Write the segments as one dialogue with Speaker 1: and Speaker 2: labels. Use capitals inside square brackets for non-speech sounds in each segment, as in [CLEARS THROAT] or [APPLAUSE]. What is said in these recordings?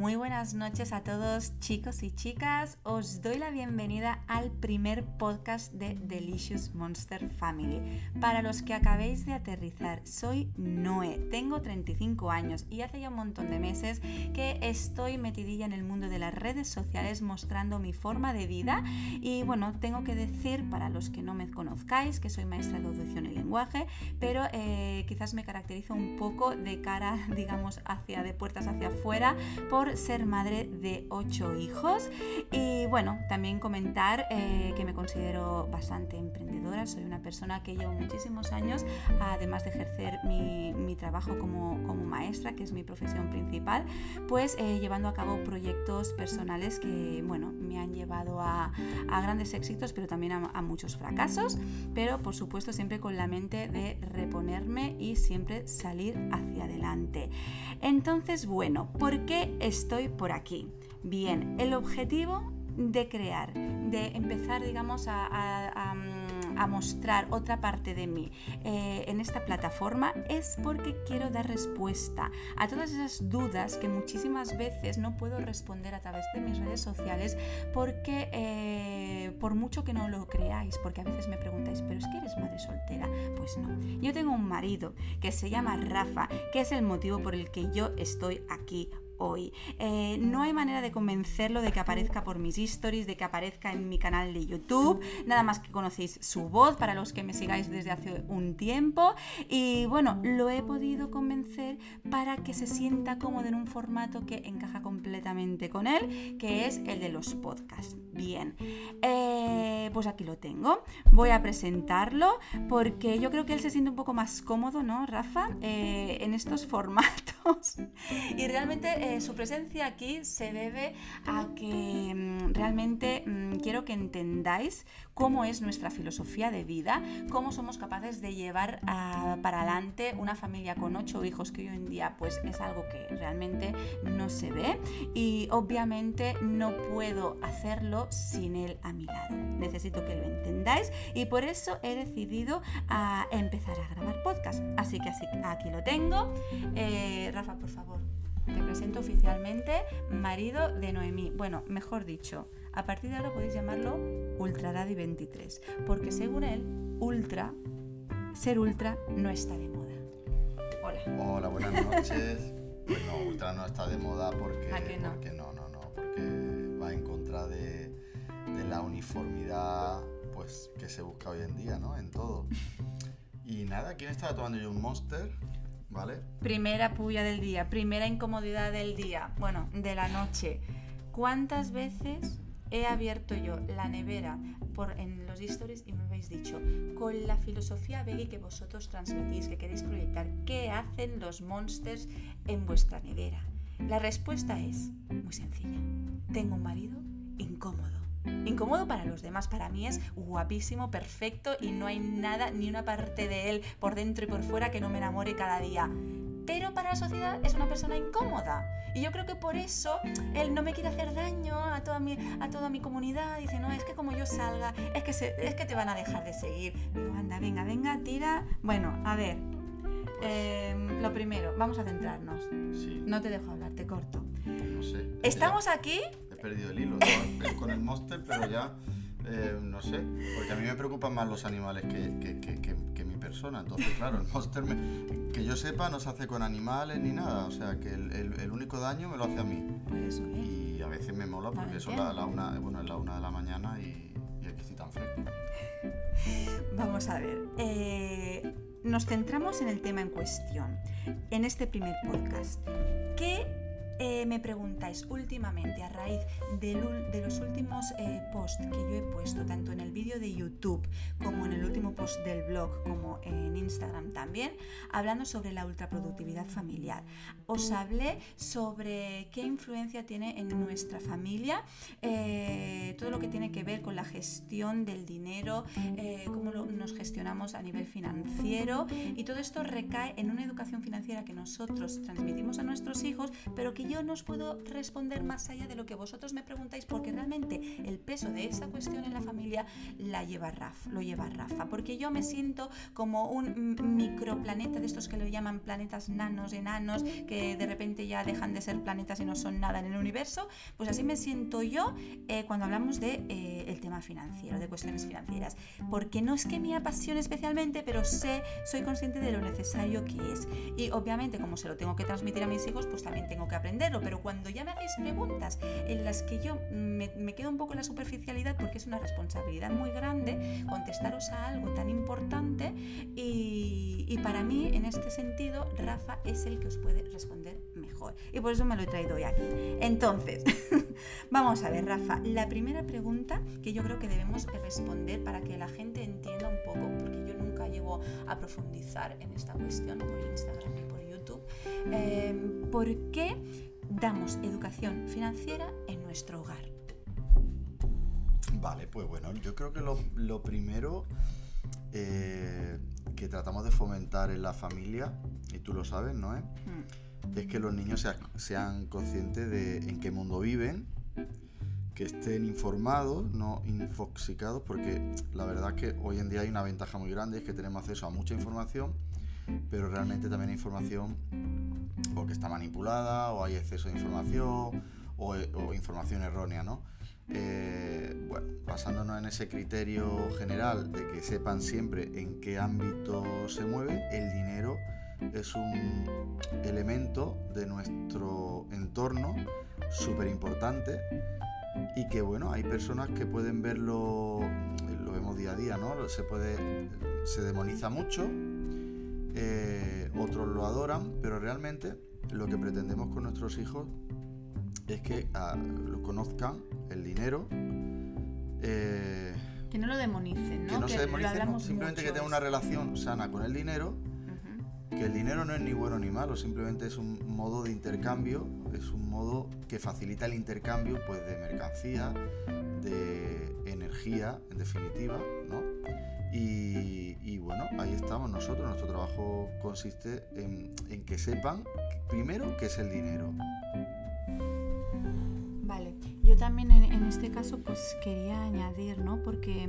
Speaker 1: Muy buenas noches a todos chicos y chicas. Os doy la bienvenida al primer podcast de Delicious Monster Family. Para los que acabéis de aterrizar, soy Noé, tengo 35 años y hace ya un montón de meses que estoy metidilla en el mundo de las redes sociales mostrando mi forma de vida y bueno, tengo que decir para los que no me conozcáis que soy maestra de audición y lenguaje, pero eh, quizás me caracterizo un poco de cara, [LAUGHS] digamos, hacia de puertas hacia afuera por ser madre de ocho hijos. Y bueno, también comentar eh, que me considero bastante emprendedora, soy una persona que llevo muchísimos años, además de ejercer mi, mi trabajo como, como, maestra, que es mi profesión principal, pues eh, llevando a cabo proyectos personales que, bueno, me han llevado a, a grandes éxitos, pero también a, a muchos fracasos, pero por supuesto siempre con la mente de reponerme y siempre salir hacia adelante. Entonces, bueno, ¿por qué estoy por aquí? Bien, el objetivo de crear, de empezar, digamos, a, mostrar otra parte de mí eh, en esta plataforma es porque quiero dar respuesta a todas esas dudas que muchísimas veces no puedo responder a través de mis redes sociales porque eh, por mucho que no lo creáis, porque a veces me preguntáis, pero es que eres madre soltera, pues no. Yo tengo un marido que se llama Rafa, que es el motivo por el que yo estoy aquí hoy. Eh, no hay manera de convencerlo de que aparezca por mis stories, de que aparezca en mi canal de YouTube, nada más que conocéis su voz para los que me sigáis desde hace un tiempo. Y bueno, lo he podido convencer para que se sienta cómodo en un formato que encaja completamente con él, que es el de los podcasts. Bien, eh, pues aquí lo tengo. Voy a presentarlo porque yo creo que él se siente un poco más cómodo, ¿no, Rafa? Eh, en estos formatos. [LAUGHS] y realmente eh, su presencia aquí se debe a que mm, realmente mm, quiero que entendáis cómo es nuestra filosofía de vida, cómo somos capaces de llevar a, para adelante una familia con ocho hijos que hoy en día pues es algo que realmente no se ve y obviamente no puedo hacerlo sin él a mi lado. Necesito que lo entendáis y por eso he decidido a empezar a grabar podcast. Así que así, aquí lo tengo. Eh, Rafa, por favor. Te presento oficialmente marido de Noemí. Bueno, mejor dicho, a partir de ahora podéis llamarlo Ultra Daddy 23, porque según él, ultra, ser ultra no está de moda. Hola.
Speaker 2: Hola, buenas noches. [LAUGHS] Pues no, ultra no está de moda porque,
Speaker 1: ¿A que no?
Speaker 2: porque no, no, no, porque va en contra de, de la uniformidad pues que se busca hoy en día, ¿no? En todo. [LAUGHS] Y nada, ¿quién estaba tomando yo un Monster?
Speaker 1: Primera puya del día, primera incomodidad del día, bueno, de la noche. ¿Cuántas veces he abierto yo la nevera por, en los stories y me habéis dicho, con la filosofía veggie que vosotros transmitís, que queréis proyectar, ¿qué hacen los monsters en vuestra nevera? La respuesta es muy sencilla. Tengo un marido incómodo. Incómodo para los demás, para mí es guapísimo, perfecto y no hay nada, ni una parte de él por dentro y por fuera que no me enamore cada día. Pero para la sociedad es una persona incómoda. Y yo creo que por eso él no me quiere hacer daño a toda mi, a toda mi comunidad. Dice, no, es que como yo salga, es que, se, es que te van a dejar de seguir. Digo, anda, venga, venga, tira. Bueno, a ver. Eh, lo primero, vamos a centrarnos.
Speaker 2: Sí.
Speaker 1: No te dejo hablar, te corto.
Speaker 2: No sé.
Speaker 1: Estamos aquí
Speaker 2: perdido el hilo con el Monster, pero ya eh, no sé. Porque a mí me preocupan más los animales que, que, que, que- que mi persona. Entonces, claro, el Monster, me- que yo sepa, no se hace con animales ni nada. O sea, que el, el- el único daño me lo hace a mí.
Speaker 1: Por eso, ¿eh?
Speaker 2: Y a veces me mola porque la, la una, bueno, es la una de la mañana y, y aquí estoy tan fresco.
Speaker 1: Vamos a ver. eh, nos centramos en el tema en cuestión, en este primer podcast. ¿Qué eh, me preguntáis últimamente a raíz ul- de, los últimos eh, posts que yo he puesto, tanto en el vídeo de YouTube como en el último post del blog, como en Instagram también, hablando sobre la ultraproductividad familiar? Os hablé sobre qué influencia tiene en nuestra familia eh, todo lo que tiene que ver con la gestión del dinero, eh, cómo lo- nos gestionamos a nivel financiero y todo esto recae en una educación financiera que nosotros transmitimos a nuestros hijos, pero que yo no os puedo responder más allá de lo que vosotros me preguntáis porque realmente el peso de esa cuestión en la familia la lleva Rafa, lo lleva Rafa, porque yo me siento como un microplaneta de estos que lo llaman planetas nanos, enanos, que de repente ya dejan de ser planetas y no son nada en el universo, pues así me siento yo eh, cuando hablamos de eh, tema financiero, de cuestiones financieras, porque no es que me apasione especialmente, pero sé, soy consciente de lo necesario que es. Y obviamente como se lo tengo que transmitir a mis hijos, pues también tengo que pero cuando ya me hacéis preguntas en las que yo me, me quedo un poco en la superficialidad porque es una responsabilidad muy grande contestaros a algo tan importante y, y para mí en este sentido Rafa es el que os puede responder mejor y por eso me lo he traído hoy aquí. Entonces, [LAUGHS] vamos a ver Rafa, la primera pregunta que yo creo que debemos responder para que la gente entienda un poco, porque yo nunca llego a profundizar en esta cuestión por Instagram y por YouTube, eh, ¿por qué damos educación financiera en nuestro hogar?
Speaker 2: Vale, pues bueno, yo creo que lo, primero eh, que tratamos de fomentar en la familia, y tú lo sabes, ¿no? Mm. Es que los niños sean conscientes de en qué mundo viven, que estén informados, no infoxicados, porque la verdad es que hoy en día hay una ventaja muy grande, es que tenemos acceso a mucha información, pero realmente también hay información o que está manipulada, o hay exceso de información, o, o información errónea, ¿no? Eh, bueno, basándonos en ese criterio general de que sepan siempre en qué ámbito se mueve, el dinero es un elemento de nuestro entorno súper importante y que bueno, hay personas que pueden verlo, lo vemos día a día, ¿no? Se puede, se demoniza mucho, eh, otros lo adoran, pero realmente lo que pretendemos con nuestros hijos es que ah, lo conozcan el dinero.
Speaker 1: Eh, que no lo demonicen, ¿no?
Speaker 2: Que no se demonicen, simplemente que tengan una relación sana con el dinero. Que el dinero no es ni bueno ni malo, simplemente es un modo de intercambio, es un modo que facilita el intercambio pues, de mercancía, de energía, en definitiva, ¿no? Y, bueno, ahí estamos nosotros. Nuestro trabajo consiste en, en que sepan, primero, qué es el dinero.
Speaker 1: Vale, yo también en, este caso pues quería añadir, ¿no? Porque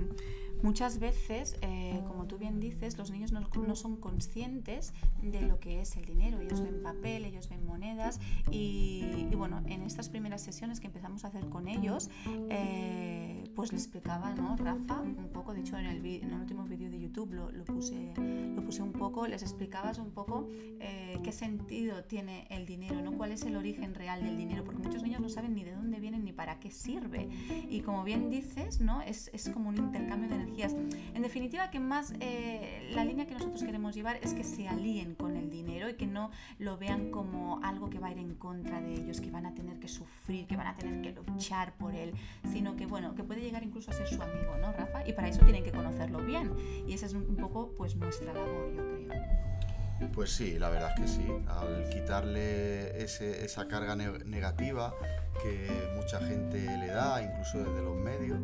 Speaker 1: muchas veces, eh, como tú bien dices, los niños no, son conscientes de lo que es el dinero. Ellos ven papel, ellos ven monedas y, bueno, en estas primeras sesiones que empezamos a hacer con ellos, eh, pues les explicaba, ¿no? Rafa, un poco, de hecho en el, en el último vídeo de YouTube lo, lo, puse, lo puse un poco, les explicabas un poco eh, qué sentido tiene el dinero, ¿no? Cuál es el origen real del dinero, porque muchos niños no saben ni de dónde vienen ni para qué sirve. Y como bien dices, ¿no? Es, es como un intercambio de energías. En definitiva, que más eh, la línea que nosotros queremos llevar es que se alíen con el dinero y que no lo vean como algo que va a ir en contra de ellos, que van a tener que sufrir, que van a tener que luchar por él, sino que, bueno, que puede llegar incluso a ser su amigo, ¿no, Rafa? Y para eso tienen que conocerlo bien. Y esa es un poco pues nuestra labor, yo creo.
Speaker 2: Pues sí, la verdad es que sí. Al quitarle esa carga negativa que mucha gente le da, incluso desde los medios,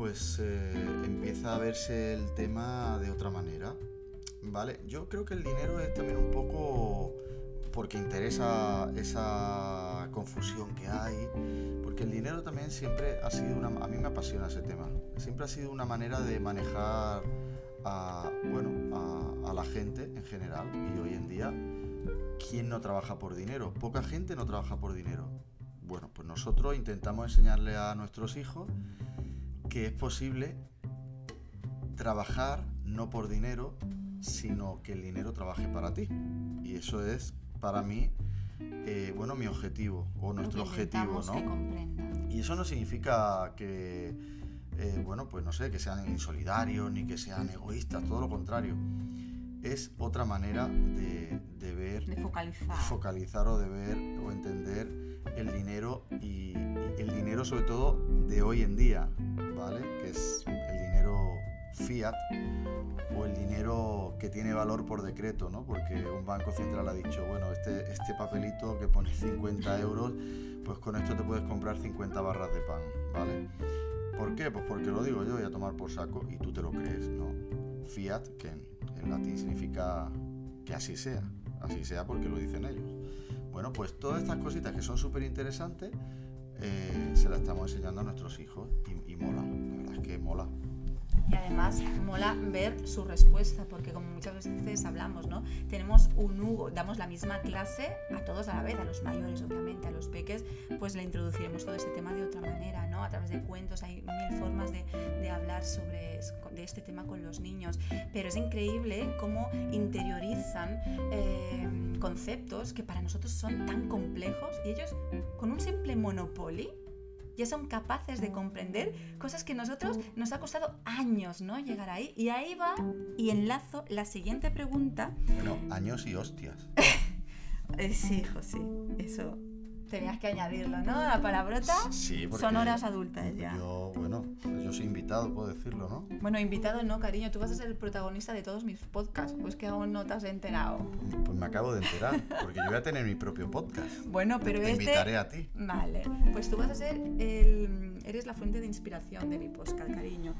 Speaker 2: pues eh, empieza a verse el tema de otra manera. ¿Vale? Yo creo que el dinero es también un poco porque interesa esa confusión que hay, porque el dinero también siempre ha sido una... A mí me apasiona ese tema, siempre ha sido una manera de manejar a, bueno, a, la gente en general y hoy en día, ¿quién no trabaja por dinero? Poca gente no trabaja por dinero. Bueno, pues nosotros intentamos enseñarle a nuestros hijos que es posible trabajar no por dinero, sino que el dinero trabaje para ti. Y eso es para mí, eh, bueno, mi objetivo o nuestro objetivo, ¿no? Y eso no significa que, eh, bueno, pues no sé, que sean insolidarios ni que sean egoístas, todo lo contrario. Es otra manera de, ver,
Speaker 1: de focalizar.
Speaker 2: focalizar o de ver o entender el dinero y, el dinero sobre todo de hoy en día, Que es el dinero fiat o el dinero que tiene valor por decreto, ¿no? Porque un banco central ha dicho, bueno, este, este papelito que pone 50 euros, pues con esto te puedes comprar 50 barras de pan, ¿vale? ¿Por qué? Pues porque lo digo yo, voy a tomar por saco y tú te lo crees, ¿no? Fiat, que en, latín significa que así sea, así sea porque lo dicen ellos, Bueno, pues todas estas cositas que son súper interesantes eh, se las estamos enseñando a nuestros hijos y, y mola, que mola.
Speaker 1: Y además mola ver su respuesta, porque como muchas veces hablamos, ¿no? Tenemos un Hugo, damos la misma clase a todos a la vez, a los mayores obviamente, a los peques, pues le introduciremos todo este tema de otra manera, ¿no? A través de cuentos, hay mil formas de, de hablar sobre de este tema con los niños, pero es increíble cómo interiorizan eh, conceptos que para nosotros son tan complejos y ellos con un simple monopoly ya son capaces de comprender cosas que nosotros nos ha costado años, ¿no? Llegar ahí. Y ahí va y enlazo la siguiente pregunta.
Speaker 2: Bueno, años y hostias. [LAUGHS]
Speaker 1: Eh, sí, hijo, sí. Eso tenías que añadirlo, ¿no? La palabrota
Speaker 2: Sí,
Speaker 1: son horas adultas ya.
Speaker 2: Yo, bueno, yo soy invitado, puedo decirlo, ¿no?
Speaker 1: Bueno, invitado no, cariño, tú vas a ser el protagonista de todos mis podcasts, pues que aún no te has enterado.
Speaker 2: Pues me acabo de enterar, porque yo voy a tener mi propio podcast. [LAUGHS]
Speaker 1: Bueno, pero
Speaker 2: Te
Speaker 1: este...
Speaker 2: invitaré a ti.
Speaker 1: Vale, pues tú vas a ser el... Eres la fuente de inspiración de mi podcast, cariño,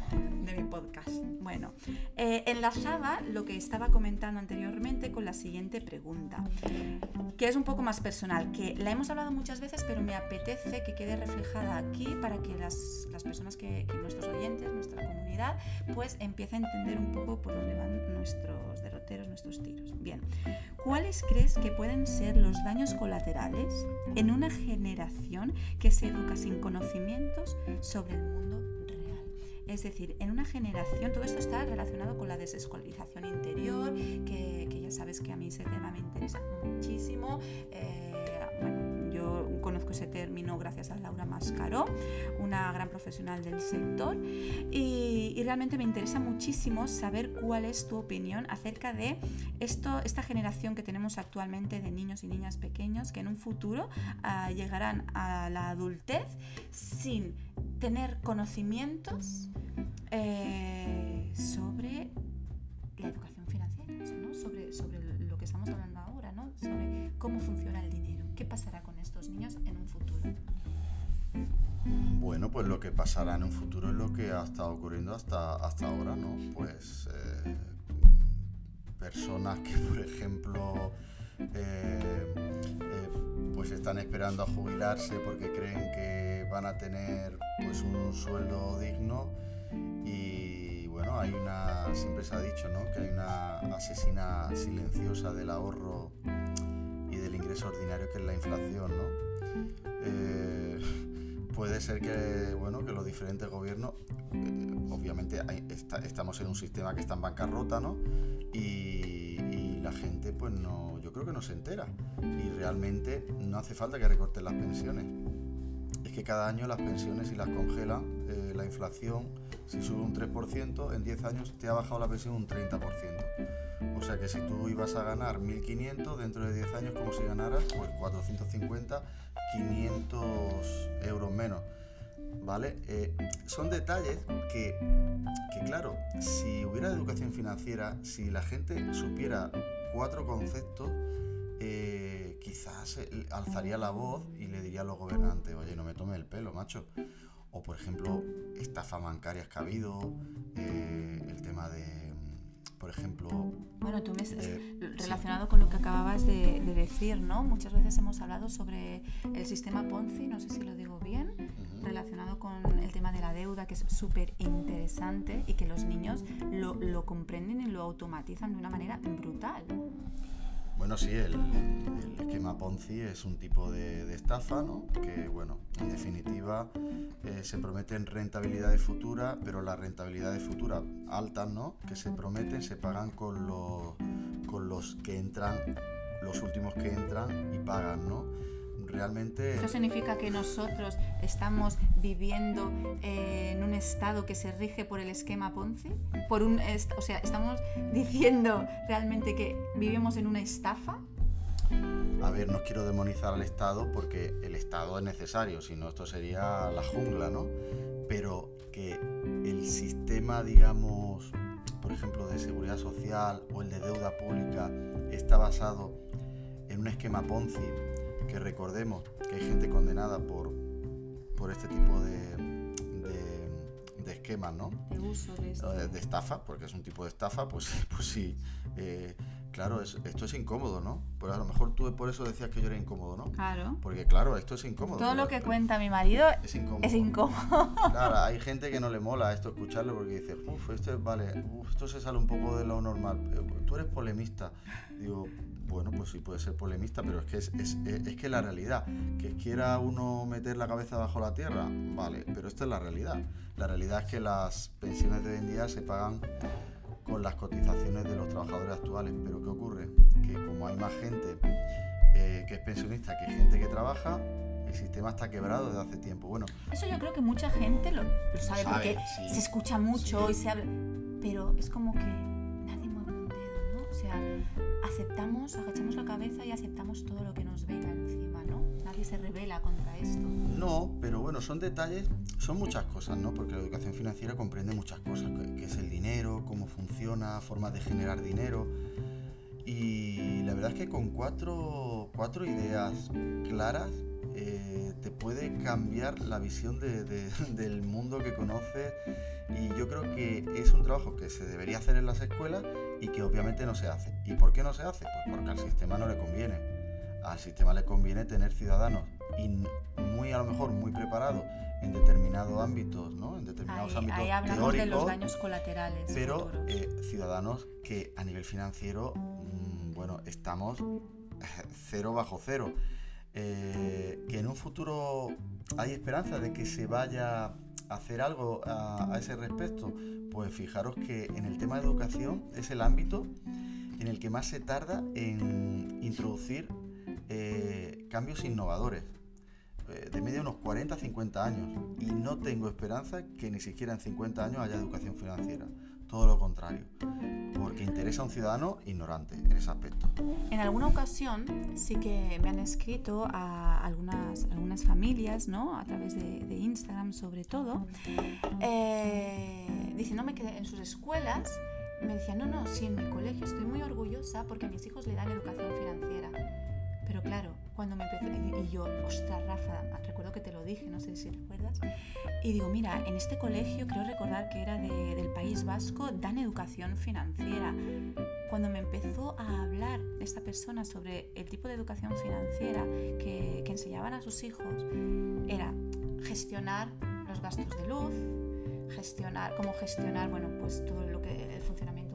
Speaker 1: de mi podcast. Bueno, eh, enlazaba lo que estaba comentando anteriormente con la siguiente pregunta, que es un poco más personal, que la hemos hablado muchas veces, pero me apetece que quede reflejada aquí para que las, las personas que, que nuestros oyentes, nuestra comunidad, pues empiece a entender un poco por dónde van nuestros derroteros, nuestros tiros. Bien, ¿cuáles crees que pueden ser los daños colaterales en una generación que se educa sin conocimientos sobre el mundo? Es decir, en una generación, todo esto está relacionado con la desescolarización interior, que, que ya sabes que a mí ese tema me interesa muchísimo. Eh, bueno, yo conozco ese término gracias a Laura Mascaró, una gran profesional del sector, y, realmente me interesa muchísimo saber cuál es tu opinión acerca de esto, esta generación que tenemos actualmente de niños y niñas pequeños que en un futuro ah, llegarán a la adultez sin tener conocimientos
Speaker 2: pues lo que pasará en un futuro es lo que ha estado ocurriendo hasta, hasta ahora, ¿no? Pues eh, personas que, por ejemplo, eh, eh, pues están esperando a jubilarse porque creen que van a tener pues un sueldo digno y bueno, hay una, siempre se ha dicho, ¿no? Que hay una asesina silenciosa del ahorro y del ingreso ordinario que es la inflación, ¿no? Puede ser que, bueno, que los diferentes gobiernos, eh, obviamente estamos en un sistema que está en bancarrota, ¿no? Y, y la gente, pues no, yo creo que no se entera. Y realmente no hace falta que recorten las pensiones. Es que cada año las pensiones, si las congelan, eh, la inflación, si sube un 3%, en 10 años te ha bajado la pensión un 30%. O sea que si tú ibas a ganar 1.500, dentro de 10 años, como si ganaras pues 450, 500 euros menos. ¿Vale? Eh, son detalles que, que, claro, si hubiera educación financiera, si la gente supiera cuatro conceptos, eh, quizás eh, alzaría la voz y le diría a los gobernantes, oye, no me tome el pelo, macho. O por ejemplo, estafas bancarias que ha habido, el tema de, por ejemplo,
Speaker 1: Bueno, tú me has-
Speaker 2: Eh,
Speaker 1: relacionado con lo que acababas de, de decir, ¿no? Muchas veces hemos hablado sobre el sistema Ponzi, no sé si lo digo bien, relacionado con el tema de la deuda, que es súper interesante y que los niños lo, lo comprenden y lo automatizan de una manera brutal.
Speaker 2: Bueno, sí, el, el esquema Ponzi es un tipo de, estafa, ¿no? Que, bueno, en definitiva eh, se prometen rentabilidades futuras, pero las rentabilidades futuras altas, ¿no? Que se prometen se pagan con los, con los que entran, los últimos que entran y pagan, ¿no? Realmente...
Speaker 1: Esto significa que nosotros estamos viviendo eh, en un estado que se rige por el esquema Ponzi, por un, o sea, estamos [LAUGHS] diciendo realmente que vivimos en una estafa.
Speaker 2: A ver, no quiero demonizar al Estado porque el Estado es necesario, si no esto sería la jungla, ¿no? Pero que el sistema, digamos, por ejemplo, de seguridad social o el de deuda pública está basado en un esquema Ponzi, que recordemos que hay gente condenada por, por este tipo de, de, de esquemas, ¿no?
Speaker 1: De uso de esto.
Speaker 2: eh, de estafa, porque es un tipo de estafa, pues, [LAUGHS] pues sí, eh, claro, esto es incómodo, ¿no? Pues a lo mejor tú por eso decías que yo era incómodo, ¿no?
Speaker 1: Claro.
Speaker 2: Porque claro, esto es incómodo.
Speaker 1: Todo lo que cuenta mi marido [LAUGHS] es incómodo. Es incómodo. [LAUGHS]
Speaker 2: Claro, hay gente que no le mola esto escucharlo porque dice, uff, esto es, vale, esto se sale un poco de lo normal. Eh, tú eres polemista. Digo, bueno, pues sí puede ser polemista, pero es que es, es, es, que la realidad, que quiera uno meter la cabeza bajo la tierra, vale, pero esto es la realidad. La realidad es que las pensiones de hoy en día se pagan con las cotizaciones de los trabajadores actuales. Pero ¿qué ocurre? Que como hay más gente eh, que es pensionista que gente que trabaja, el sistema está quebrado desde hace tiempo. Bueno,
Speaker 1: eso yo creo que mucha gente lo, sabe, porque se escucha mucho y se habla, pero es como que sea, aceptamos, agachamos la cabeza y aceptamos todo lo que nos venga encima, ¿no? Nadie se revela contra esto.
Speaker 2: No, pero bueno, son detalles, son muchas cosas, ¿no? Porque la educación financiera comprende muchas cosas, que es el dinero, cómo funciona, formas de generar dinero. Y la verdad es que con cuatro, cuatro ideas claras eh, te puede cambiar la visión [LAUGHS] del mundo que conoces y yo creo que es un trabajo que se debería hacer en las escuelas y que obviamente no se hace. ¿Y por qué no se hace? Pues porque al sistema no le conviene. Al sistema le conviene tener ciudadanos y muy a lo mejor muy preparados en determinados ámbitos, ¿no? En determinados ámbitos
Speaker 1: ahí hablamos de los daños colaterales.
Speaker 2: Pero eh, ciudadanos que a nivel financiero, mm, bueno, estamos [LAUGHS] cero bajo cero. Eh, que en un futuro hay esperanza de que se vaya a hacer algo a, ese respecto, pues fijaros que en el tema de educación es el ámbito en el que más se tarda en introducir eh, cambios innovadores. Eh, de media unos 40 50 años. Y no tengo esperanza que ni siquiera en 50 años haya educación financiera todo lo contrario, porque interesa a un ciudadano ignorante en ese aspecto.
Speaker 1: En alguna ocasión sí que me han escrito a algunas, algunas familias, ¿no? a través de, Instagram sobre todo, eh, diciéndome que en sus escuelas me decían, no, no, sí, en mi colegio estoy muy orgullosa porque a mis hijos le dan educación financiera. Pero claro, cuando me empecé, y yo, ostras, Rafa, recuerdo que te lo dije, no sé si recuerdas, y digo, mira, en este colegio creo recordar que era del País Vasco, dan educación financiera. Cuando me empezó a hablar esta persona sobre el tipo de educación financiera que, que enseñaban a sus hijos, era gestionar los gastos de luz, gestionar, cómo gestionar, bueno, pues todo lo que, el funcionamiento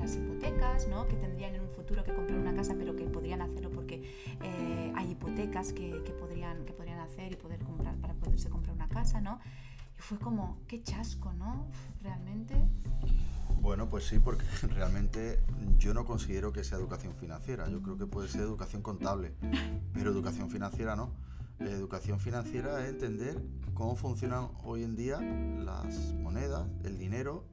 Speaker 1: las hipotecas, ¿no? Que tendrían en un futuro que comprar una casa, pero que podrían hacerlo porque eh, hay hipotecas que, que, podrían, que podrían hacer y poder comprar para poderse comprar una casa, ¿no? Y fue como, qué chasco, ¿no? Realmente.
Speaker 2: Bueno, pues sí, porque [LAUGHS] realmente yo no considero que sea educación financiera. Yo creo que puede ser educación contable, pero educación financiera no. Educación financiera es entender cómo funcionan hoy en día las monedas, el dinero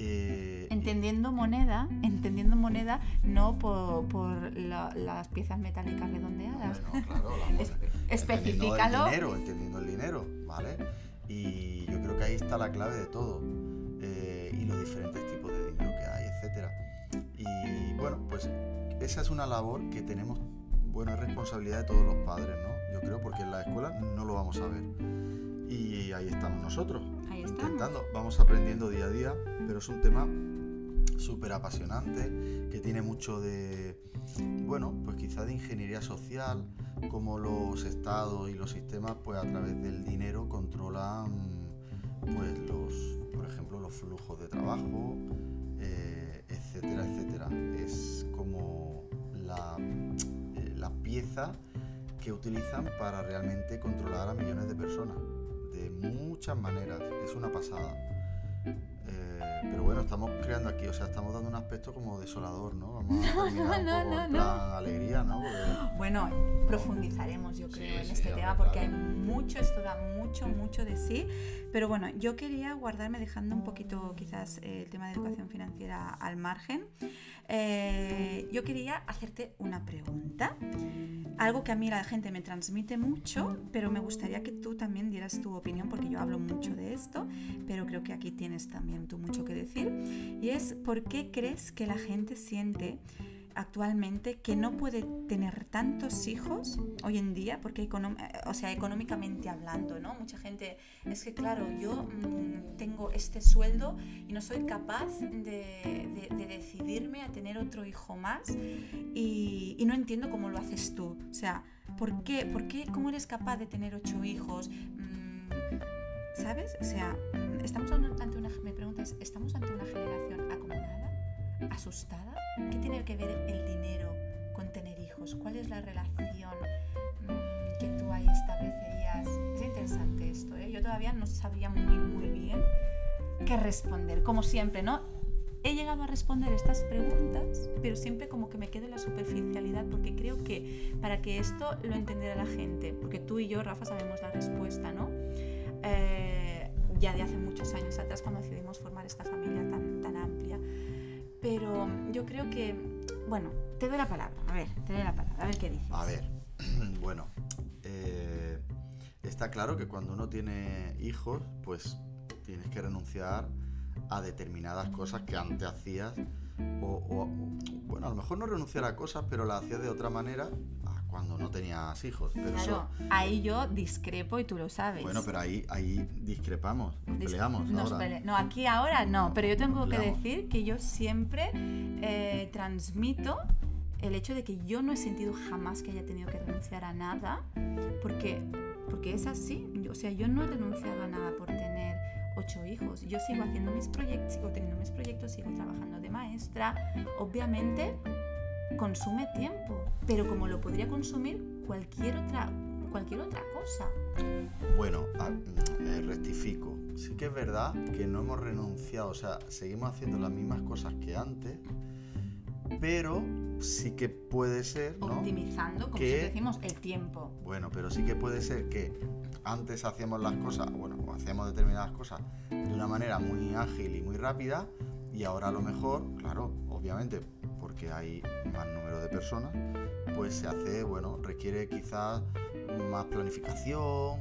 Speaker 1: eh, entendiendo moneda, entendiendo moneda no por, las piezas metálicas redondeadas.
Speaker 2: claro, [LAUGHS]
Speaker 1: Especifícalo.
Speaker 2: Entendiendo el dinero, entendiendo el dinero, ¿vale? Y yo creo que ahí está la clave de todo. Eh, y los diferentes tipos de dinero que hay, etcétera. Y bueno, pues esa es una labor que tenemos, bueno, es responsabilidad de todos los padres, ¿no? Yo creo porque en la escuela no lo vamos a ver. Y ahí estamos nosotros. Intentando, vamos aprendiendo día a día, pero es un tema súper apasionante, que tiene mucho de, bueno, pues quizá de ingeniería social, como los estados y los sistemas, pues a través del dinero controlan, pues los, por ejemplo, los flujos de trabajo, eh, etcétera, etcétera. Es como la, eh, la pieza que utilizan para realmente controlar a millones de personas muchas maneras. Es una pasada. Eh, pero bueno, estamos creando aquí, o sea, estamos dando un aspecto como desolador, ¿no? Vamos a [LAUGHS] terminar un poco alegría, ¿no?
Speaker 1: Bueno, profundizaremos, yo creo, en este tema, porque hay mucho, esto da mucho, mucho de sí. Pero bueno, yo quería guardarme dejando un poquito quizás el tema de educación financiera al margen. Eh, yo quería hacerte una pregunta, algo que a mí la gente me transmite mucho, pero me gustaría que tú también dieras tu opinión porque yo hablo mucho de esto, pero creo que aquí tienes también tú mucho decir. Y es, ¿por qué crees que la gente siente actualmente que no puede tener tantos hijos hoy en día, porque o sea, económicamente hablando, ¿no? Mucha gente, es que claro, yo mm, tengo este sueldo y no soy capaz de, decidirme a tener otro hijo más y, y, no entiendo cómo lo haces tú. O sea, ¿por qué? ¿Por qué? ¿Cómo eres capaz de tener ocho hijos? Mm, ¿Sabes? O sea, estamos ante una, me preguntas, ¿estamos ante una generación acomodada? ¿Asustada? ¿Qué tiene que ver el dinero con tener hijos? ¿Cuál es la relación mm, que tú ahí establecerías? Es interesante esto, ¿eh? Yo todavía no sabía muy, muy bien qué responder. Como siempre, ¿no? He llegado a responder estas preguntas, pero siempre como que me quedo en la superficialidad porque creo que para que esto lo entendiera la gente, porque tú y yo, Rafa, sabemos la respuesta, ¿no? Eh, ya de hace muchos años atrás cuando decidimos formar esta familia tan, tan amplia. Pero yo creo que, bueno, te doy la palabra, a ver, te doy la palabra, a ver qué dices.
Speaker 2: A ver, [CLEARS THROAT] bueno, eh, está claro que cuando uno tiene hijos, pues tienes que renunciar a determinadas cosas que antes hacías o, bueno, a lo mejor no renunciar a cosas, pero las hacías de otra manera no tenías hijos. Pero
Speaker 1: claro, ahí yo discrepo y tú lo sabes.
Speaker 2: Bueno, pero ahí, ahí discrepamos, nos peleamos.
Speaker 1: No, aquí ahora no, pero yo tengo que decir que yo siempre eh, transmito el hecho de que yo no he sentido jamás que haya tenido que renunciar a nada, porque, porque es así. o sea, yo no he renunciado a nada por tener ocho hijos. Yo sigo haciendo mis proyectos, sigo teniendo mis proyectos, sigo trabajando de maestra. Obviamente consume tiempo, pero como lo podría consumir cualquier otra, cualquier otra cosa.
Speaker 2: Bueno, eh, rectifico. Sí que es verdad que no hemos renunciado, o sea, seguimos haciendo las mismas cosas que antes, pero sí que puede ser,
Speaker 1: Optimizando, como que, decimos, el tiempo.
Speaker 2: Bueno, pero sí que puede ser que antes hacíamos las cosas, bueno, o hacíamos determinadas cosas de una manera muy ágil y muy rápida, y ahora a lo mejor, claro, obviamente, porque hay más número de personas, pues se hace, bueno, requiere quizás más planificación,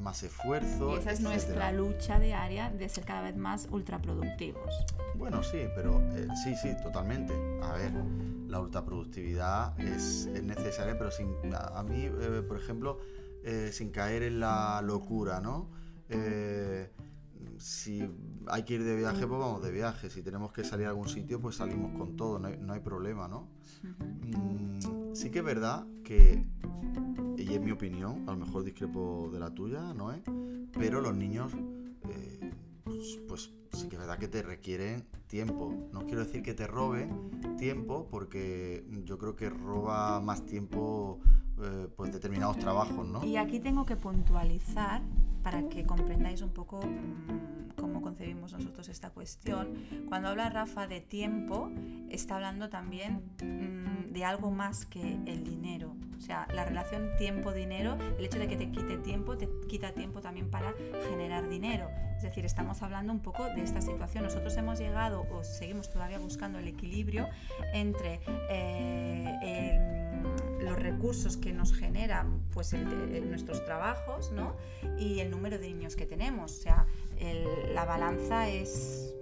Speaker 2: más esfuerzo.
Speaker 1: Y esa es nuestra lucha diaria de ser cada vez más ultraproductivos.
Speaker 2: Bueno, sí, pero eh, sí, sí, totalmente. A ver, la ultraproductividad es, es necesaria, pero sin, a, mí, eh, por ejemplo, eh, sin caer en la locura, ¿no? Si hay que ir de viaje, pues vamos de viaje. Si tenemos que salir a algún sitio, pues salimos con todo, no hay, problema, ¿no? Mm, sí que es verdad que, y es mi opinión, a lo mejor discrepo de la tuya, ¿no? es? Pero los niños, eh, pues, pues, sí que es verdad que te requieren tiempo. No quiero decir que te roben tiempo, porque yo creo que roba más tiempo eh, pues determinados trabajos, ¿no?
Speaker 1: Y aquí tengo que puntualizar para que comprendáis un poco mm, cómo concebimos nosotros esta cuestión. Cuando habla Rafa de tiempo, está hablando también mm, de algo más que el dinero. O sea, la relación tiempo-dinero, el hecho de que te quite tiempo, te quita tiempo también para generar dinero. Es decir, estamos hablando un poco de esta situación. Nosotros hemos llegado o seguimos todavía buscando el equilibrio entre eh, el los recursos que nos generan pues nuestros trabajos ¿no? y el número de niños que tenemos. O sea, la balanza es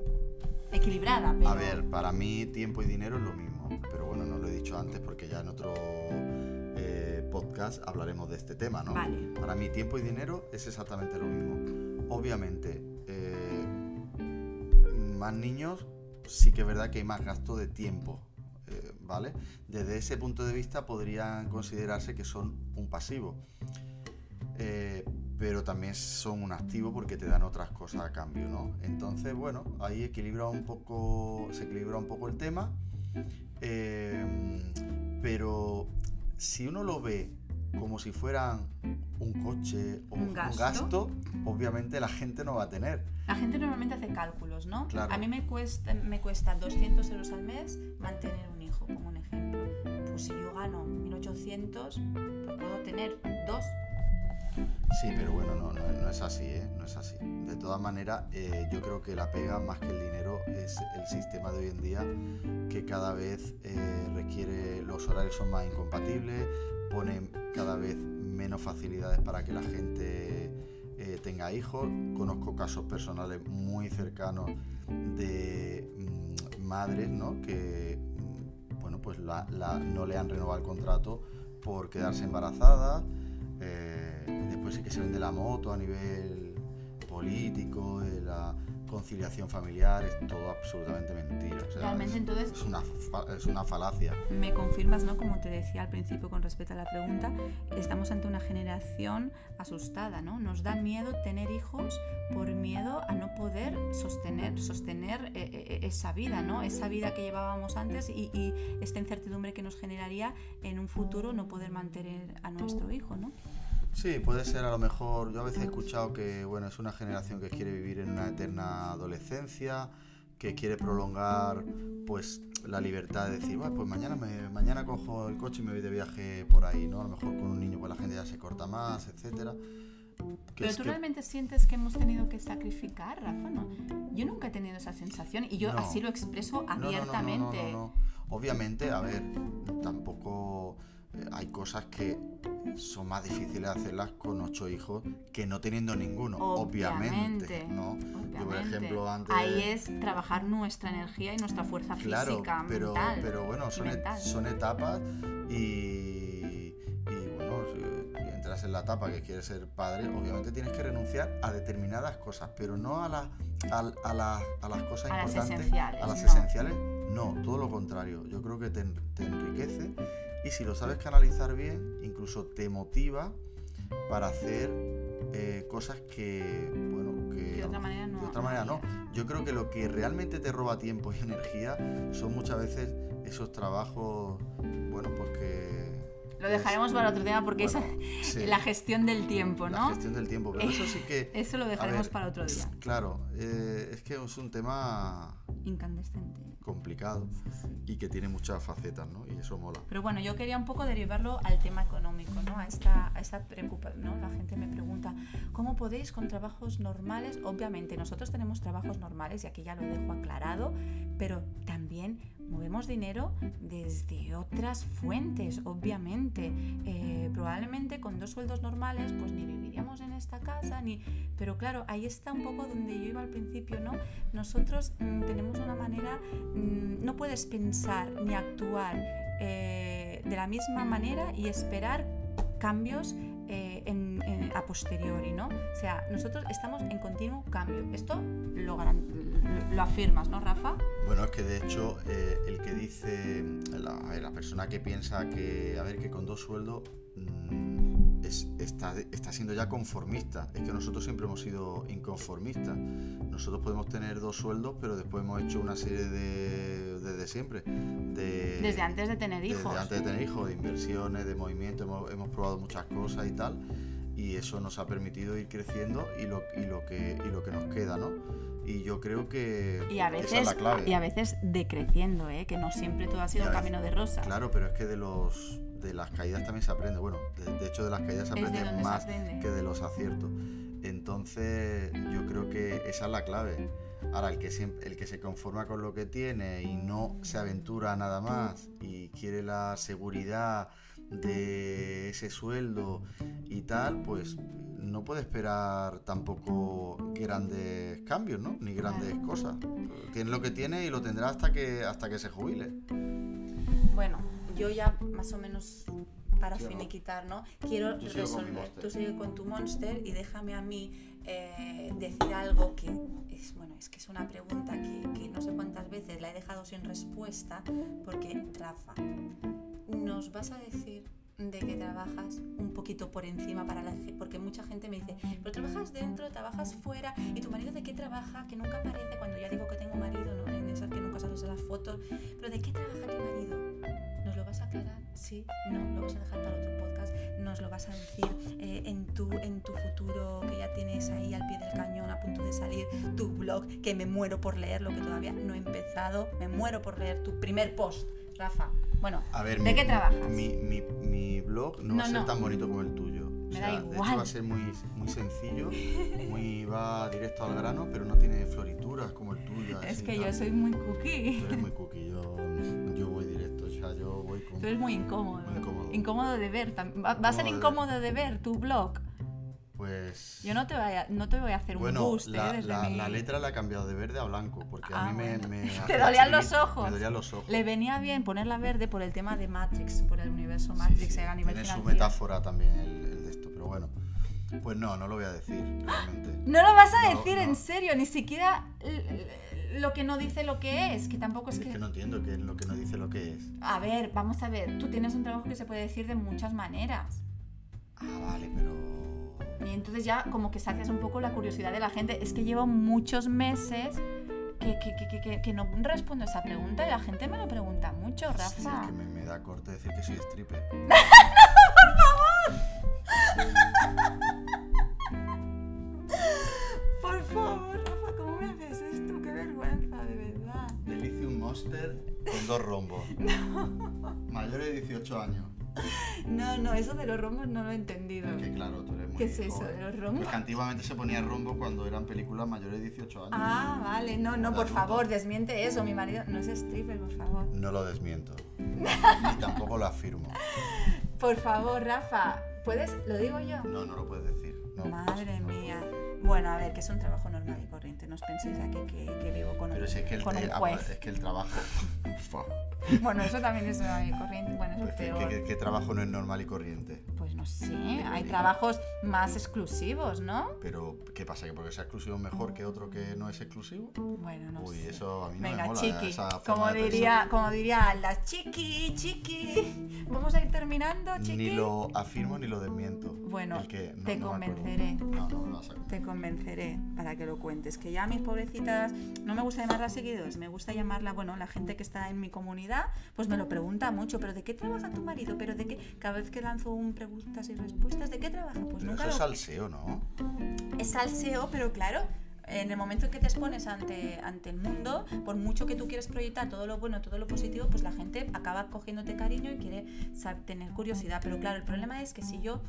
Speaker 1: equilibrada.
Speaker 2: A ver, para mí tiempo y dinero es lo mismo, pero bueno, no lo he dicho antes porque ya en otro eh, podcast hablaremos de este tema, ¿no? Para mí tiempo y dinero es exactamente lo mismo. Obviamente, eh, más niños sí que es verdad que hay más gasto de tiempo ¿vale? Desde ese punto de vista podrían considerarse que son un pasivo. Eh, pero también son un activo porque te dan otras cosas a cambio, ¿no? Entonces, bueno, ahí equilibra un poco, se equilibra un poco el tema, eh, pero si uno lo ve como si fueran un coche o un gasto? obviamente la gente no va a tener.
Speaker 1: La gente normalmente hace cálculos, ¿no? A mí me cuesta, me cuesta 200 euros al mes mantener un. Gano 1800, pues puedo tener dos.
Speaker 2: Sí, pero bueno, no, no, es así, ¿eh? No es así. De todas maneras, eh, yo creo que la pega más que el dinero es el sistema de hoy en día que cada vez eh, requiere, los horarios son más incompatibles, ponen cada vez menos facilidades para que la gente tenga hijos. Conozco casos personales muy cercanos de mm, madres, ¿no? Que pues la, la- no le han renovado el contrato por quedarse embarazada. eh, después sí que se vende la moto a nivel político, de la conciliación familiar, es todo absolutamente mentira. o sea,
Speaker 1: Realmente,
Speaker 2: es-
Speaker 1: entonces-
Speaker 2: es una, es una falacia.
Speaker 1: Me confirmas, ¿no? Como te decía al principio con respecto a la pregunta, estamos ante una generación asustada, ¿no? Nos da miedo tener hijos por miedo a no poder sostener, sostener eh, eh, esa vida, ¿no? Esa vida que llevábamos antes y, y esta incertidumbre que nos generaría en un futuro no poder mantener a nuestro hijo, ¿no?
Speaker 2: Sí, puede ser a lo mejor. Yo a veces he escuchado que bueno, es una generación que quiere vivir en una eterna adolescencia, que quiere prolongar pues la libertad de decir, "Bueno, pues mañana me, mañana cojo el coche y me voy de viaje por ahí, ¿no? A lo mejor con un niño pues la gente ya se corta más, etcétera.
Speaker 1: Pero tú
Speaker 2: que-
Speaker 1: realmente sientes que hemos tenido que sacrificar, Rafa, ¿no? Yo nunca he tenido esa sensación y yo
Speaker 2: No.
Speaker 1: así lo expreso abiertamente.
Speaker 2: no, no. Obviamente, a ver, tampoco hay cosas que son más difíciles de hacerlas con ocho hijos que no teniendo ninguno, obviamente,
Speaker 1: Obviamente,
Speaker 2: ¿no? Yo, por ejemplo, antes
Speaker 1: Ahí es trabajar nuestra energía y nuestra fuerza
Speaker 2: Claro,
Speaker 1: física,
Speaker 2: pero,
Speaker 1: mental.
Speaker 2: pero bueno, son, e-
Speaker 1: mental.
Speaker 2: son etapas y, y bueno, si entras en la etapa que quieres ser padre, obviamente tienes que renunciar a determinadas cosas, pero no a, la- a, a la- a las cosas
Speaker 1: A las
Speaker 2: importantes,
Speaker 1: esenciales,
Speaker 2: a las
Speaker 1: no.
Speaker 2: esenciales, no, todo lo contrario. Yo creo que te enriquece y si lo sabes canalizar bien, incluso te motiva para hacer eh, cosas que, bueno, que
Speaker 1: de otra manera no.
Speaker 2: de otra manera no.
Speaker 1: harías.
Speaker 2: Yo creo que lo que realmente te roba tiempo y energía son muchas veces esos trabajos, bueno, pues que...
Speaker 1: Lo dejaremos para otro tema porque
Speaker 2: bueno,
Speaker 1: es
Speaker 2: sí,
Speaker 1: la gestión del tiempo,
Speaker 2: la
Speaker 1: ¿no?
Speaker 2: gestión del tiempo, pero eso sí que... [LAUGHS]
Speaker 1: Eso lo dejaremos
Speaker 2: ver,
Speaker 1: para otro día.
Speaker 2: Claro, eh, es que es un tema
Speaker 1: Incandescente.
Speaker 2: Complicado
Speaker 1: Sí, sí.
Speaker 2: y que tiene muchas facetas, ¿no? Y eso mola.
Speaker 1: Pero bueno, yo quería un poco derivarlo al tema económico, ¿no? A esta, a esta preocupación, ¿no? La gente me pregunta, ¿cómo podéis con trabajos normales? Obviamente, nosotros tenemos trabajos normales y aquí ya lo dejo aclarado, pero también movemos dinero desde otras fuentes, obviamente. Eh, probablemente con dos sueldos normales, pues ni viviríamos en esta casa, ni... Pero claro, ahí está un poco donde yo iba al principio, ¿no? Nosotros mm, tenemos una manera, mm, no puedes pensar ni actuar eh, de la misma manera y esperar cambios eh, en- en- a posteriori, ¿no? O sea, nosotros estamos en continuo cambio. Esto lo, lo afirmas, ¿no, Rafa?
Speaker 2: Bueno, es que de hecho eh, el que dice, la, la persona que piensa que, a ver, que con dos sueldos mm, es- está, está siendo ya conformista. Es que nosotros siempre hemos sido inconformistas. Nosotros podemos tener dos sueldos, pero después hemos hecho una serie de, desde siempre, de,
Speaker 1: Desde antes de tener hijos.
Speaker 2: desde antes de tener hijos, de inversiones, de movimiento, hemos, hemos probado muchas cosas y tal, y eso nos ha permitido ir creciendo y lo, y lo, que, y lo que nos queda, ¿no? Y yo creo que
Speaker 1: Y a
Speaker 2: esa es
Speaker 1: veces,
Speaker 2: la clave.
Speaker 1: y a veces decreciendo, ¿eh? que no siempre todo ha sido un
Speaker 2: veces-
Speaker 1: camino de rosa.
Speaker 2: Claro, pero es que de los de las caídas también se aprende. Bueno, de, de hecho de las caídas se aprende
Speaker 1: donde se
Speaker 2: más
Speaker 1: aprende.
Speaker 2: que de los aciertos. Entonces, yo creo que esa es la clave. Ahora, el que, siempre, el que se conforma con lo que tiene y no se aventura nada más y quiere la seguridad de ese sueldo y tal, pues no puede esperar tampoco grandes cambios, ¿no? Ni grandes cosas. Tiene lo que tiene y lo tendrá hasta que, hasta que se jubile.
Speaker 1: Bueno, yo ya más o menos para
Speaker 2: Yo-
Speaker 1: finiquitar, ¿no? Quiero
Speaker 2: Yo
Speaker 1: resolver. Tú sigue con tu monster y déjame a mí eh, decir algo que es, bueno, es que es una pregunta que, que no sé cuántas veces la he dejado sin respuesta, porque, Rafa, ¿nos vas a decir de que trabajas un poquito por encima para la porque mucha gente me dice, pero trabajas dentro, trabajas fuera, y tu marido de qué trabaja, que nunca aparece cuando ya digo que tengo marido, ¿no? En esas que nunca sales en las fotos, pero ¿de qué trabaja tu marido? ¿Nos lo vas a aclarar? Sí, no, lo vas a dejar para otro podcast, nos lo vas a decir eh, en, tu, en tu futuro que ya tienes ahí al pie del cañón a punto de salir tu blog, que me muero por leerlo, que todavía no he empezado, me muero por leer tu primer post, Rafa. Bueno,
Speaker 2: A ver,
Speaker 1: ¿De
Speaker 2: mi-
Speaker 1: qué trabajas?
Speaker 2: Mi, mi, mi blog no, va a
Speaker 1: No,
Speaker 2: ser
Speaker 1: no.
Speaker 2: tan bonito como el tuyo. O sea,
Speaker 1: da
Speaker 2: De hecho
Speaker 1: igual.
Speaker 2: va a ser muy, muy sencillo, [LAUGHS] muy va directo al grano, pero no tiene florituras como el tuyo.
Speaker 1: es que yo soy muy cookie.
Speaker 2: Tú eres muy cookie, yo, yo voy directo, o sea, yo voy con...
Speaker 1: Tú eres muy incómodo.
Speaker 2: Muy incómodo.
Speaker 1: de ver. Va, va a ser
Speaker 2: Incómodo
Speaker 1: incómodo de ver tu blog.
Speaker 2: Pues.
Speaker 1: Yo no te voy a, no te voy a hacer
Speaker 2: Bueno,
Speaker 1: un boost, ¿eh?
Speaker 2: la,
Speaker 1: desde
Speaker 2: la-
Speaker 1: mi-
Speaker 2: la letra la he cambiado de verde a blanco, porque a
Speaker 1: Ah,
Speaker 2: mí me,
Speaker 1: bueno.
Speaker 2: me [LAUGHS]
Speaker 1: Te
Speaker 2: hace
Speaker 1: dolían los ojos.
Speaker 2: Me dolían los ojos.
Speaker 1: Le venía bien ponerla verde por el tema de Matrix, por el universo Matrix
Speaker 2: Sí, sí,
Speaker 1: eh, a nivel
Speaker 2: Tiene su
Speaker 1: financiero.
Speaker 2: metáfora también el, el de esto, pero bueno. Pues no, no lo voy a decir, realmente.
Speaker 1: No lo vas a
Speaker 2: No,
Speaker 1: decir
Speaker 2: no.
Speaker 1: en serio, ni siquiera lo que no dice lo que es, que tampoco es
Speaker 2: Es
Speaker 1: que...
Speaker 2: que no entiendo qué es lo que no dice lo que es.
Speaker 1: A ver, vamos a ver, tú tienes un trabajo que se puede decir de muchas maneras.
Speaker 2: Ah, vale, pero.
Speaker 1: Y entonces ya como que sacias un poco la curiosidad de la gente. Es que llevo muchos meses que, que, que, que- no respondo esa pregunta y la gente me lo pregunta mucho,
Speaker 2: Sí, es
Speaker 1: Rafa.
Speaker 2: que me, me da corte decir que soy stripper. [LAUGHS]
Speaker 1: Por favor, Rafa, ¿cómo me haces esto? Qué vergüenza, de verdad.
Speaker 2: Delicium Monster con dos rombos. [LAUGHS] Mayores de 18 años.
Speaker 1: No, no, eso de los rombos no lo he entendido.
Speaker 2: Es que claro, tú eres muy
Speaker 1: ¿Qué es eso
Speaker 2: joven.
Speaker 1: de los rombos?
Speaker 2: Pues que antiguamente se ponía rombo cuando eran películas mayores de 18 años.
Speaker 1: Ah, vale, no, no, por
Speaker 2: adulto.
Speaker 1: favor, desmiente eso. Mi marido no es stripper, por favor.
Speaker 2: No lo desmiento. [LAUGHS] Ni tampoco lo afirmo.
Speaker 1: Por favor, Rafa, ¿puedes? ¿Lo digo yo?
Speaker 2: No, no lo puedes decir. No,
Speaker 1: Madre mía. Bueno, a ver, que es un trabajo normal y corriente. No os penséis aquí que, que vivo con un,
Speaker 2: Pero si es que el,
Speaker 1: con un
Speaker 2: ah,
Speaker 1: juez.
Speaker 2: es que el trabajo. [LAUGHS]
Speaker 1: Bueno, eso también es normal y corriente. Bueno,
Speaker 2: Pues
Speaker 1: peor.
Speaker 2: que trabajo no es normal y corriente.
Speaker 1: Pues no sé, hay trabajos más exclusivos, ¿no?
Speaker 2: Pero, ¿qué pasa? ¿Que porque sea exclusivo mejor que otro que no es exclusivo?
Speaker 1: Bueno, no
Speaker 2: Uy,
Speaker 1: sé.
Speaker 2: eso a mí no
Speaker 1: Venga,
Speaker 2: me mola.
Speaker 1: chiqui,
Speaker 2: esa
Speaker 1: como diría, como diría Alda, chiqui, chiqui. [LAUGHS] Vamos a ir terminando, chiqui.
Speaker 2: Ni lo afirmo ni lo desmiento.
Speaker 1: Bueno,
Speaker 2: El que- no-
Speaker 1: te
Speaker 2: no
Speaker 1: convenceré.
Speaker 2: No, no me lo vas a.
Speaker 1: Te convenceré para que lo cuentes. Que ya mis pobrecitas, no me gusta llamarlas seguidores, me gusta llamarla, bueno, la gente que está en mi comunidad, pues me lo pregunta mucho, pero ¿de qué trabaja tu marido? ¿Pero de qué? Cada vez que lanzo un preguntas y respuestas, ¿de qué trabaja? Pues
Speaker 2: Pero
Speaker 1: nunca
Speaker 2: eso es
Speaker 1: lo...
Speaker 2: salseo, ¿no?
Speaker 1: Es salseo, pero claro, en el momento en que te expones ante, ante el mundo, por mucho que tú quieras proyectar todo lo bueno, todo lo positivo, pues la gente acaba cogiéndote cariño y quiere sab- tener curiosidad. Pero claro, el problema es que si yo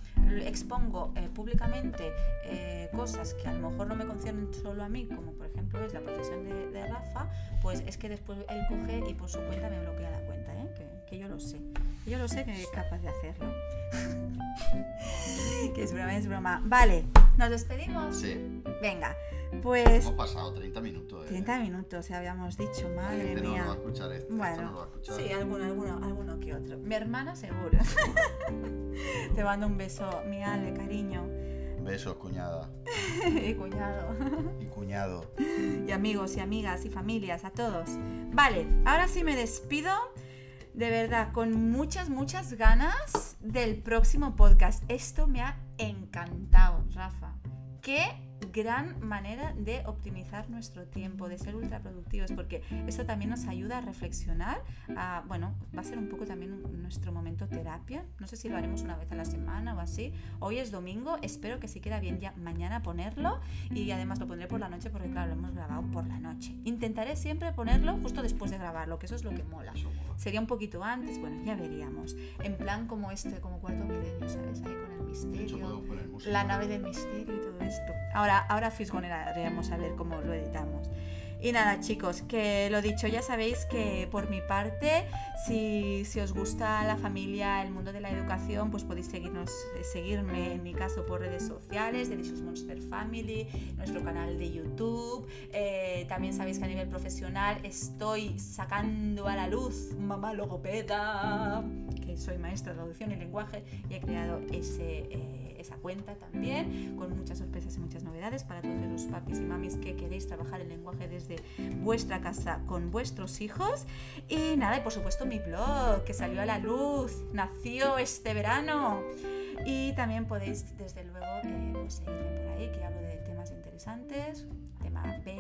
Speaker 1: expongo eh, públicamente eh, cosas que a lo mejor no me conciernen solo a mí, como por ejemplo es la profesión de, Rafa, pues es que después él coge y por su cuenta me bloquea la cuenta, ¿eh? que yo lo sé. Yo lo sé que es capaz de hacerlo. [LAUGHS] que es broma, es broma. Vale, ¿nos despedimos?
Speaker 2: Sí.
Speaker 1: Venga, pues
Speaker 2: Hemos pasado 30 minutos. ¿eh?
Speaker 1: 30 minutos, ya habíamos dicho, madre
Speaker 2: gente no
Speaker 1: mía.
Speaker 2: lo va a escuchar esto. esto no
Speaker 1: Bueno,
Speaker 2: lo va a escuchar.
Speaker 1: sí, alguno, alguno, alguno que otro. Mi hermana seguro. [LAUGHS] Te mando un beso, mi Ale, cariño.
Speaker 2: Besos, cuñada. [LAUGHS]
Speaker 1: y cuñado.
Speaker 2: Y cuñado.
Speaker 1: y amigos y amigas y familias, a todos. Vale, ahora sí me despido. De verdad, con muchas, muchas ganas del próximo podcast. Esto me ha encantado, Rafa. Qué gran manera de optimizar nuestro tiempo, de ser ultra productivos, porque esto también nos ayuda a reflexionar. a- bueno, va a ser un poco también nuestro momento terapia. No sé si lo haremos una vez a la semana o así. Hoy es domingo, espero que si queda bien ya mañana ponerlo y además lo pondré por la noche porque claro, lo hemos grabado por la noche. Intentaré siempre ponerlo justo después de grabarlo, que eso es lo que mola. Sería un poquito antes, bueno, ya veríamos. En plan como este, como cuarto milenio, ¿sabes? Ahí con el
Speaker 2: hecho,
Speaker 1: misterio. La nave del misterio y todo esto. Ahora, ahora fisgonearemos a ver cómo lo editamos. Y nada, chicos, que lo dicho, ya sabéis que por mi parte, si, si os gusta la familia, el mundo de la educación, pues podéis seguirnos, eh, seguirme en mi caso por redes sociales, Delicious Monster Family, nuestro canal de YouTube. Eh, también sabéis que a nivel profesional estoy sacando a la luz Mamá Logopeda, que soy maestra de traducción y lenguaje y he creado ese, eh, esa cuenta también con muchas sorpresas y muchas novedades para todos los papis y mamis que queréis trabajar el lenguaje desde vuestra casa con vuestros hijos. Y nada, y por supuesto mi blog que salió a la luz, nació este verano. Y también podéis, desde luego, eh, pues seguirme por ahí, que hablo de temas interesantes, tema baby,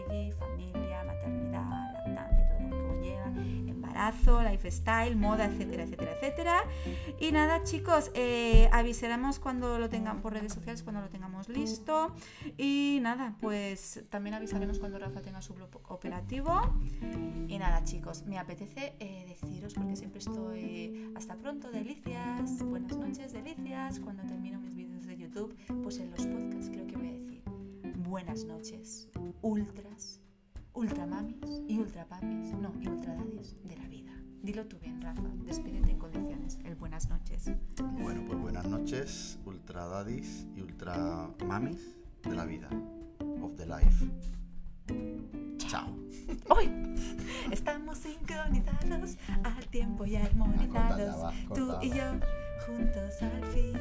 Speaker 1: embarazo, lifestyle, moda, etcétera, etcétera, etcétera. Y nada, chicos, eh, avisaremos cuando lo tengan por redes sociales, cuando lo tengamos listo. Y nada, pues también avisaremos cuando Rafa tenga su blog operativo. Y nada, chicos, me apetece eh, deciros, porque siempre estoy hasta pronto, delicias, buenas noches, delicias. Cuando termino mis vídeos de YouTube, pues en los podcasts creo que voy a decir buenas noches, ultras, ultramamis y ultrapapis, no, y ultradadis de la. Dilo tú bien, Rafa. Despídete en condiciones. El buenas noches.
Speaker 2: Bueno, pues buenas noches, ultra daddies y ultra mamis de la vida. Of the life. Chao. [LAUGHS]
Speaker 1: Hoy estamos sincronizados al tiempo y
Speaker 2: Ah,
Speaker 1: armonizados.
Speaker 2: va,
Speaker 1: Tú y yo juntos al fin.